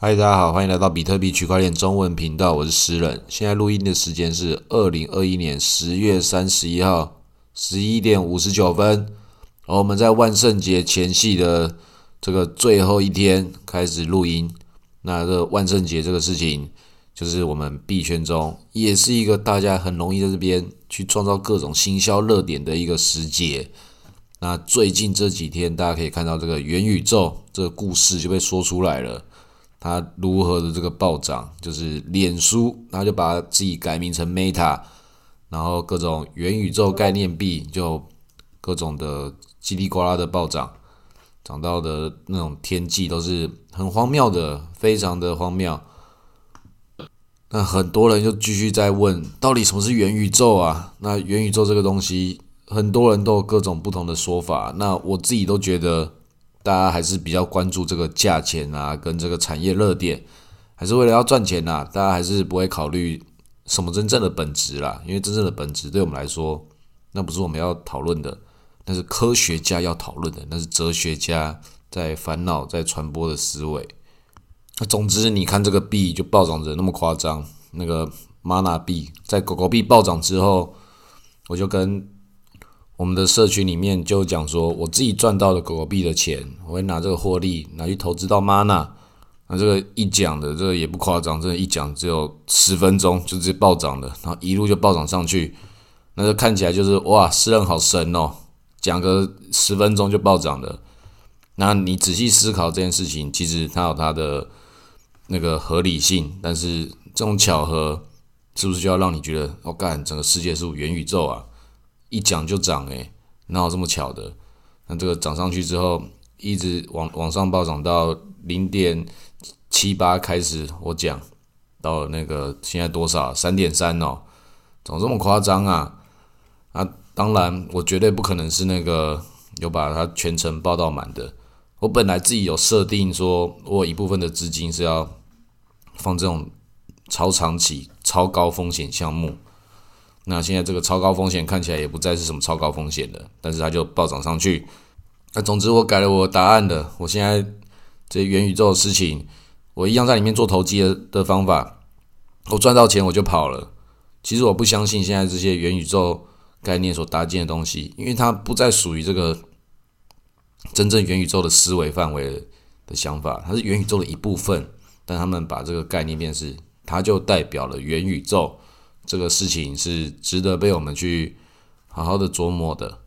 嗨，大家好，欢迎来到比特币区块链中文频道，我是诗人。现在录音的时间是二零二一年十月三十一号十一点五十九分，而我们在万圣节前夕的这个最后一天开始录音。那这万圣节这个事情，就是我们币圈中也是一个大家很容易在这边去创造各种新销热点的一个时节。那最近这几天，大家可以看到这个元宇宙这个故事就被说出来了。它如何的这个暴涨，就是脸书，他就把自己改名成 Meta，然后各种元宇宙概念币就各种的叽里呱啦的暴涨，涨到的那种天际都是很荒谬的，非常的荒谬。那很多人就继续在问，到底什么是元宇宙啊？那元宇宙这个东西，很多人都有各种不同的说法。那我自己都觉得。大家还是比较关注这个价钱啊，跟这个产业热点，还是为了要赚钱呐？大家还是不会考虑什么真正的本质啦，因为真正的本质对我们来说，那不是我们要讨论的，那是科学家要讨论的，那是哲学家在烦恼、在传播的思维。那总之，你看这个币就暴涨着那么夸张，那个 Mana 币在狗狗币暴涨之后，我就跟。我们的社群里面就讲说，我自己赚到的狗狗币的钱，我会拿这个获利拿去投资到 Mana。那这个一讲的这个也不夸张，真的，一讲只有十分钟就直接暴涨的，然后一路就暴涨上去。那就看起来就是哇，诗人好神哦，讲个十分钟就暴涨的。那你仔细思考这件事情，其实它有它的那个合理性，但是这种巧合是不是就要让你觉得，我干，整个世界是元宇宙啊？一讲就涨诶，哪有这么巧的？那这个涨上去之后，一直往往上暴涨到零点七八开始，我讲到那个现在多少？三点三哦，怎么这么夸张啊！啊，当然我绝对不可能是那个有把它全程报到满的。我本来自己有设定说，我一部分的资金是要放这种超长期、超高风险项目。那现在这个超高风险看起来也不再是什么超高风险的，但是它就暴涨上去。那总之我改了我答案的，我现在这元宇宙的事情，我一样在里面做投机的的方法，我赚到钱我就跑了。其实我不相信现在这些元宇宙概念所搭建的东西，因为它不再属于这个真正元宇宙的思维范围的想法，它是元宇宙的一部分，但他们把这个概念变是，它就代表了元宇宙。这个事情是值得被我们去好好的琢磨的。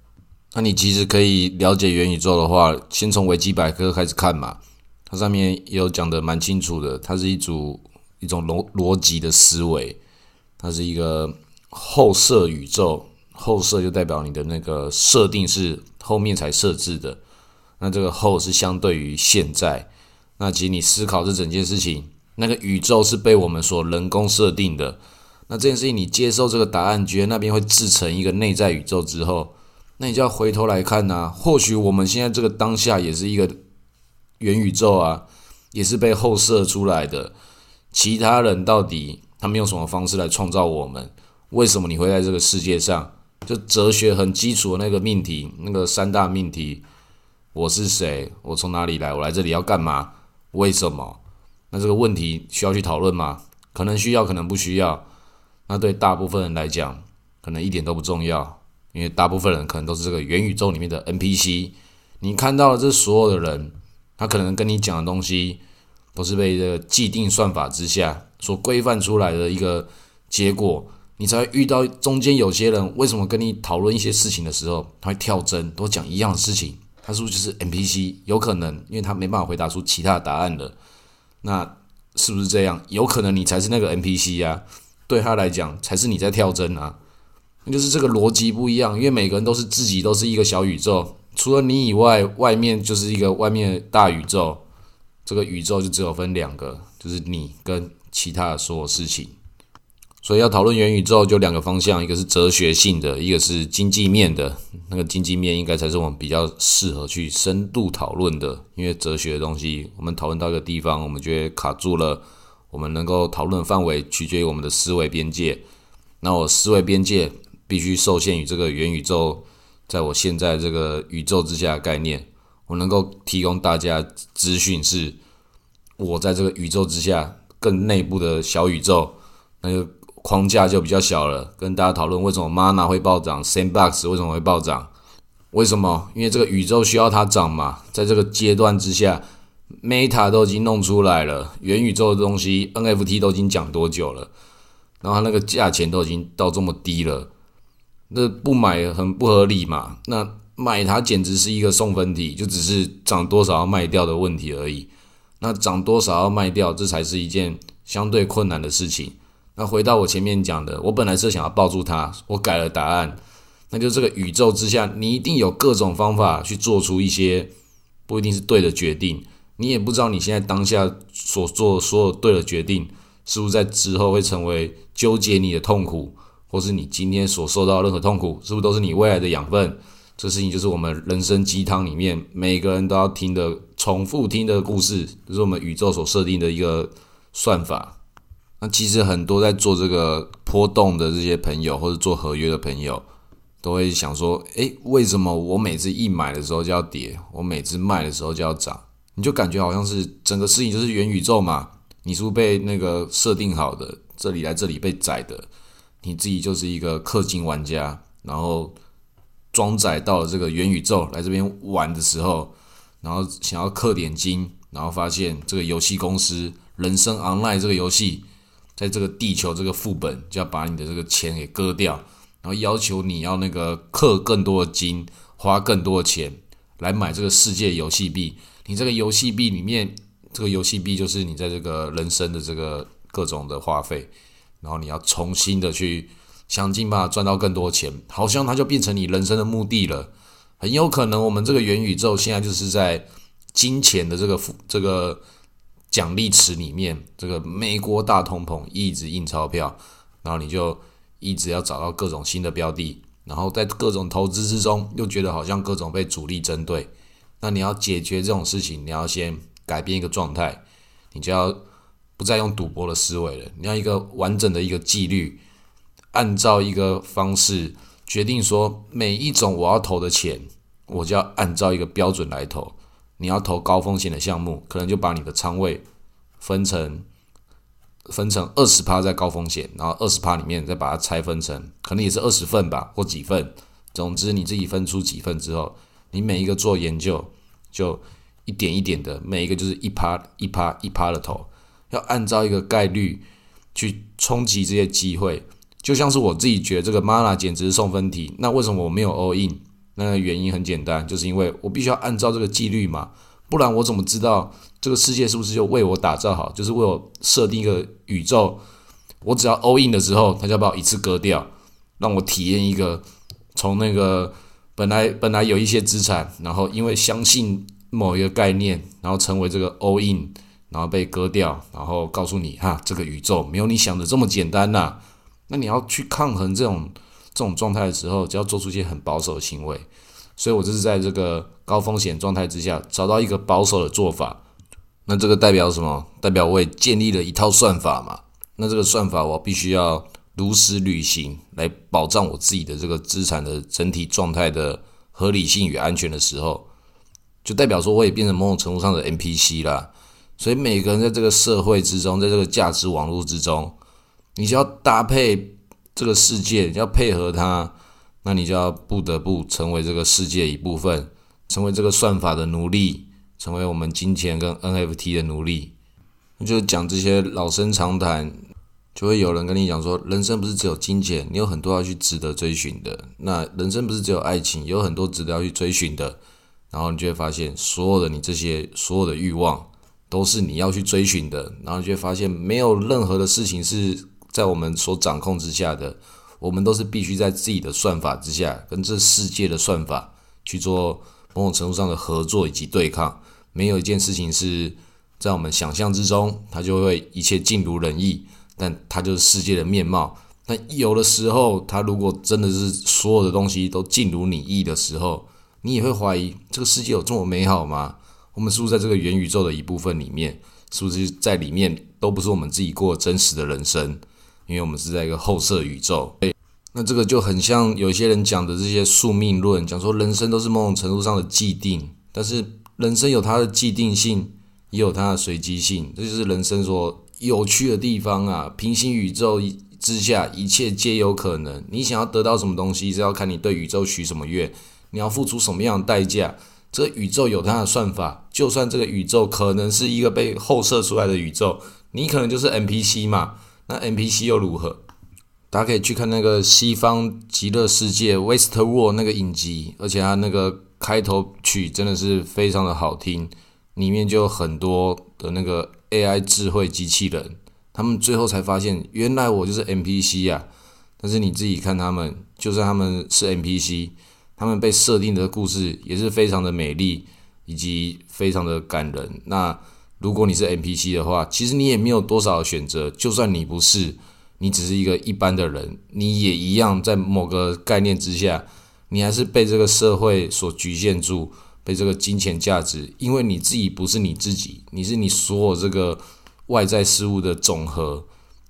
那你其实可以了解元宇宙的话，先从维基百科开始看嘛。它上面有讲的蛮清楚的，它是一组一种逻逻辑的思维，它是一个后设宇宙，后设就代表你的那个设定是后面才设置的。那这个后是相对于现在，那其实你思考这整件事情，那个宇宙是被我们所人工设定的。那这件事情，你接受这个答案，觉得那边会制成一个内在宇宙之后，那你就要回头来看呐。或许我们现在这个当下也是一个元宇宙啊，也是被后设出来的。其他人到底他们用什么方式来创造我们？为什么你会在这个世界上？就哲学很基础的那个命题，那个三大命题：我是谁？我从哪里来？我来这里要干嘛？为什么？那这个问题需要去讨论吗？可能需要，可能不需要。那对大部分人来讲，可能一点都不重要，因为大部分人可能都是这个元宇宙里面的 NPC。你看到的这所有的人，他可能跟你讲的东西，都是被这个既定算法之下所规范出来的一个结果。你才会遇到中间有些人，为什么跟你讨论一些事情的时候，他会跳针，都讲一样的事情？他是不是就是 NPC？有可能，因为他没办法回答出其他答案了。那是不是这样？有可能你才是那个 NPC 呀？对他来讲，才是你在跳针啊！那就是这个逻辑不一样，因为每个人都是自己都是一个小宇宙，除了你以外，外面就是一个外面大宇宙。这个宇宙就只有分两个，就是你跟其他的所有事情。所以要讨论元宇宙，就两个方向，一个是哲学性的，一个是经济面的。那个经济面应该才是我们比较适合去深度讨论的，因为哲学的东西，我们讨论到一个地方，我们觉得卡住了。我们能够讨论范围取决于我们的思维边界，那我思维边界必须受限于这个元宇宙，在我现在这个宇宙之下的概念，我能够提供大家资讯是，我在这个宇宙之下更内部的小宇宙，那个框架就比较小了。跟大家讨论为什么 Mana 会暴涨，Sandbox 为什么会暴涨？为什么？因为这个宇宙需要它涨嘛。在这个阶段之下，Meta 都已经弄出来了，元宇宙的东西，NFT 都已经讲多久了？然后它那个价钱都已经到这么低了，那不买很不合理嘛？那买它简直是一个送分题，就只是涨多少要卖掉的问题而已。那涨多少要卖掉，这才是一件相对困难的事情。那回到我前面讲的，我本来是想要抱住它，我改了答案。那就这个宇宙之下，你一定有各种方法去做出一些不一定是对的决定。你也不知道你现在当下所做所有对的决定，是不是在之后会成为纠结你的痛苦，或是你今天所受到任何痛苦，是不是都是你未来的养分？这事情就是我们人生鸡汤里面每个人都要听的、重复听的故事，就是我们宇宙所设定的一个算法。那其实很多在做这个波动的这些朋友，或者做合约的朋友。都会想说，诶，为什么我每次一买的时候就要跌，我每次卖的时候就要涨？你就感觉好像是整个事情就是元宇宙嘛，你是不是被那个设定好的，这里来这里被宰的，你自己就是一个氪金玩家，然后装载到了这个元宇宙来这边玩的时候，然后想要氪点金，然后发现这个游戏公司人生 online 这个游戏，在这个地球这个副本就要把你的这个钱给割掉。然后要求你要那个氪更多的金，花更多的钱来买这个世界游戏币。你这个游戏币里面，这个游戏币就是你在这个人生的这个各种的花费。然后你要重新的去想尽办法赚到更多钱，好像它就变成你人生的目的了。很有可能我们这个元宇宙现在就是在金钱的这个这个奖励池里面，这个美国大通膨一直印钞票，然后你就。一直要找到各种新的标的，然后在各种投资之中，又觉得好像各种被主力针对。那你要解决这种事情，你要先改变一个状态，你就要不再用赌博的思维了。你要一个完整的一个纪律，按照一个方式决定说，每一种我要投的钱，我就要按照一个标准来投。你要投高风险的项目，可能就把你的仓位分成。分成二十趴在高风险，然后二十趴里面再把它拆分成，可能也是二十份吧，或几份。总之你自己分出几份之后，你每一个做研究就一点一点的，每一个就是一趴一趴一趴的投，要按照一个概率去冲击这些机会。就像是我自己觉得这个 Mana 简直是送分题，那为什么我没有 All In？那个原因很简单，就是因为我必须要按照这个纪律嘛。不然我怎么知道这个世界是不是就为我打造好？就是为我设定一个宇宙，我只要 all in 的时候，他就要把我一次割掉，让我体验一个从那个本来本来有一些资产，然后因为相信某一个概念，然后成为这个 all in，然后被割掉，然后告诉你哈，这个宇宙没有你想的这么简单呐。那你要去抗衡这种这种状态的时候，就要做出一些很保守的行为。所以我这是在这个高风险状态之下找到一个保守的做法，那这个代表什么？代表我也建立了一套算法嘛。那这个算法我必须要如实履行，来保障我自己的这个资产的整体状态的合理性与安全的时候，就代表说我也变成某种程度上的 NPC 啦。所以每个人在这个社会之中，在这个价值网络之中，你就要搭配这个世界，要配合它。那你就要不得不成为这个世界一部分，成为这个算法的奴隶，成为我们金钱跟 NFT 的奴隶。就讲这些老生常谈，就会有人跟你讲说，人生不是只有金钱，你有很多要去值得追寻的。那人生不是只有爱情，有很多值得要去追寻的。然后你就会发现，所有的你这些所有的欲望，都是你要去追寻的。然后你就会发现，没有任何的事情是在我们所掌控之下的。我们都是必须在自己的算法之下，跟这世界的算法去做某种程度上的合作以及对抗。没有一件事情是在我们想象之中，它就会一切尽如人意。但它就是世界的面貌。那有的时候，它如果真的是所有的东西都尽如你意的时候，你也会怀疑这个世界有这么美好吗？我们是不是在这个元宇宙的一部分里面？是不是在里面都不是我们自己过真实的人生？因为我们是在一个后设宇宙，那这个就很像有些人讲的这些宿命论，讲说人生都是某种程度上的既定，但是人生有它的既定性，也有它的随机性，这就是人生所有趣的地方啊！平行宇宙之下，一切皆有可能。你想要得到什么东西，是要看你对宇宙许什么愿，你要付出什么样的代价。这宇宙有它的算法，就算这个宇宙可能是一个被后设出来的宇宙，你可能就是 NPC 嘛？那 NPC 又如何？大家可以去看那个西方极乐世界 （West World） 那个影集，而且它那个开头曲真的是非常的好听，里面就有很多的那个 AI 智慧机器人，他们最后才发现，原来我就是 NPC 呀！但是你自己看他们，就算他们是 NPC。他们被设定的故事也是非常的美丽，以及非常的感人。那如果你是 NPC 的话，其实你也没有多少选择。就算你不是，你只是一个一般的人，你也一样在某个概念之下，你还是被这个社会所局限住，被这个金钱价值。因为你自己不是你自己，你是你所有这个外在事物的总和。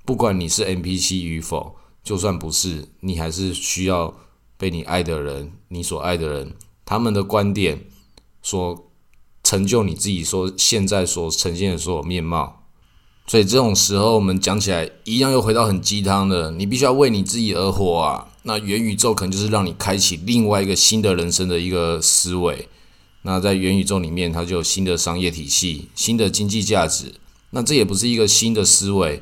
不管你是 NPC 与否，就算不是，你还是需要。被你爱的人，你所爱的人，他们的观点所成就你自己说现在所呈现的所有面貌，所以这种时候我们讲起来一样又回到很鸡汤的，你必须要为你自己而活啊！那元宇宙可能就是让你开启另外一个新的人生的一个思维。那在元宇宙里面，它就有新的商业体系、新的经济价值。那这也不是一个新的思维，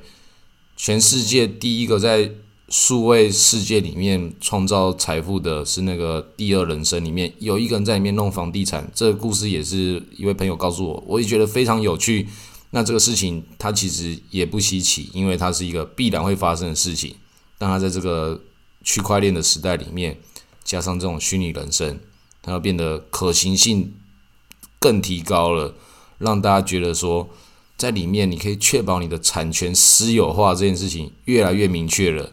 全世界第一个在。数位世界里面创造财富的是那个第二人生里面有一个人在里面弄房地产，这个故事也是一位朋友告诉我，我也觉得非常有趣。那这个事情它其实也不稀奇，因为它是一个必然会发生的事情。但它在这个区块链的时代里面，加上这种虚拟人生，它要变得可行性更提高了，让大家觉得说，在里面你可以确保你的产权私有化这件事情越来越明确了。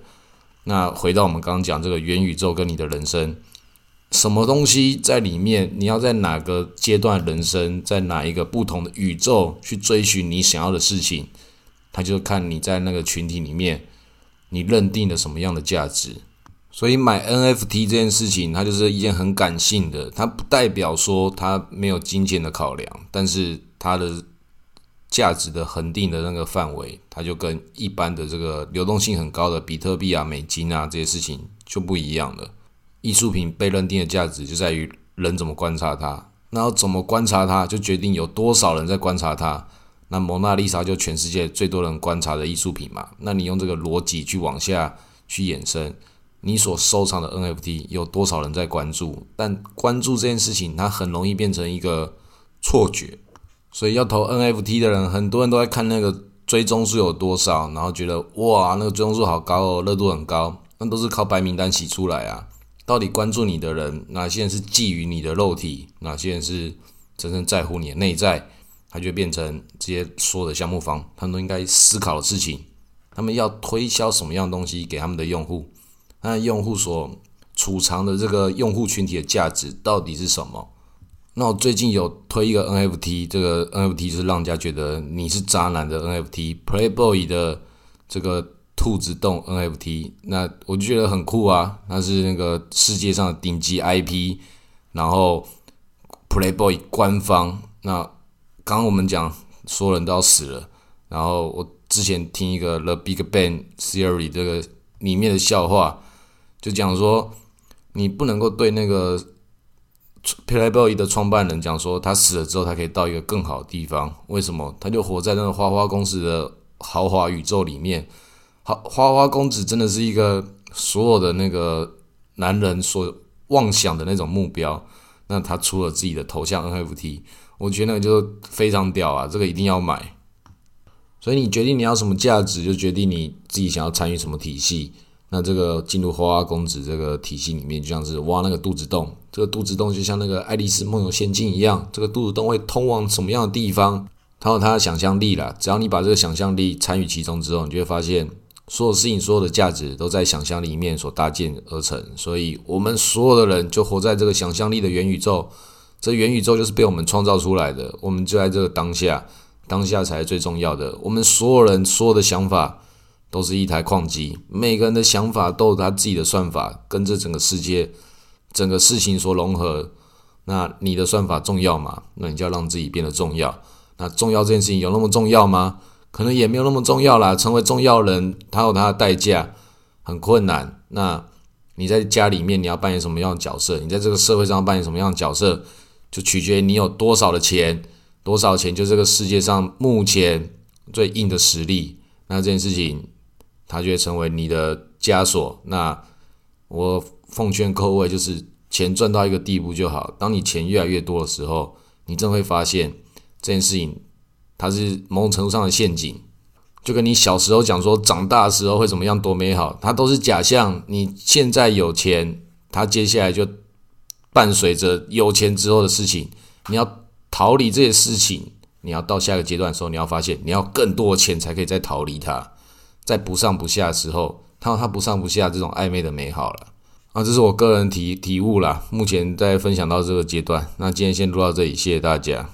那回到我们刚刚讲这个元宇宙跟你的人生，什么东西在里面？你要在哪个阶段人生，在哪一个不同的宇宙去追寻你想要的事情？他就看你在那个群体里面，你认定了什么样的价值。所以买 NFT 这件事情，它就是一件很感性的，它不代表说它没有金钱的考量，但是它的。价值的恒定的那个范围，它就跟一般的这个流动性很高的比特币啊、美金啊这些事情就不一样了。艺术品被认定的价值就在于人怎么观察它，那要怎么观察它，就决定有多少人在观察它。那蒙娜丽莎就全世界最多人观察的艺术品嘛。那你用这个逻辑去往下去衍生，你所收藏的 NFT 有多少人在关注？但关注这件事情，它很容易变成一个错觉。所以要投 NFT 的人，很多人都在看那个追踪数有多少，然后觉得哇，那个追踪数好高哦，热度很高。那都是靠白名单洗出来啊。到底关注你的人，哪些人是觊觎你的肉体，哪些人是真正在乎你的内在，他就变成这些所有的项目方，他们都应该思考的事情。他们要推销什么样东西给他们的用户？那用户所储藏的这个用户群体的价值到底是什么？那我最近有推一个 NFT，这个 NFT 就是让人家觉得你是渣男的 NFT，Playboy 的这个兔子洞 NFT，那我就觉得很酷啊，那是那个世界上的顶级 IP，然后 Playboy 官方，那刚刚我们讲所有人都要死了，然后我之前听一个 The Big Bang Theory 这个里面的笑话，就讲说你不能够对那个。Playboy 的创办人讲说，他死了之后，他可以到一个更好的地方。为什么？他就活在那个花花公子的豪华宇宙里面。好，花花公子真的是一个所有的那个男人所妄想的那种目标。那他出了自己的头像 NFT，我觉得那就非常屌啊！这个一定要买。所以你决定你要什么价值，就决定你自己想要参与什么体系。那这个进入花花公子这个体系里面，就像是挖那个肚子洞。这个肚子洞就像那个爱丽丝梦游仙境一样，这个肚子洞会通往什么样的地方？它有它的想象力啦。只要你把这个想象力参与其中之后，你就会发现，所有事情、所有的价值都在想象里面所搭建而成。所以，我们所有的人就活在这个想象力的元宇宙。这元宇宙就是被我们创造出来的。我们就在这个当下，当下才是最重要的。我们所有人所有的想法。都是一台矿机，每个人的想法都有他自己的算法，跟这整个世界、整个事情所融合。那你的算法重要吗？那你就要让自己变得重要。那重要这件事情有那么重要吗？可能也没有那么重要啦。成为重要人，他有他的代价，很困难。那你在家里面你要扮演什么样的角色？你在这个社会上扮演什么样的角色，就取决于你有多少的钱，多少钱就这个世界上目前最硬的实力。那这件事情，它就会成为你的枷锁。那我奉劝各位，就是钱赚到一个地步就好。当你钱越来越多的时候，你真会发现这件事情它是某种程度上的陷阱。就跟你小时候讲说，长大的时候会怎么样多美好，它都是假象。你现在有钱，它接下来就伴随着有钱之后的事情。你要逃离这些事情，你要到下一个阶段的时候，你要发现你要更多钱才可以再逃离它，在不上不下的时候。他他不上不下这种暧昧的美好了啊，这是我个人体体悟啦。目前在分享到这个阶段，那今天先录到这里，谢谢大家。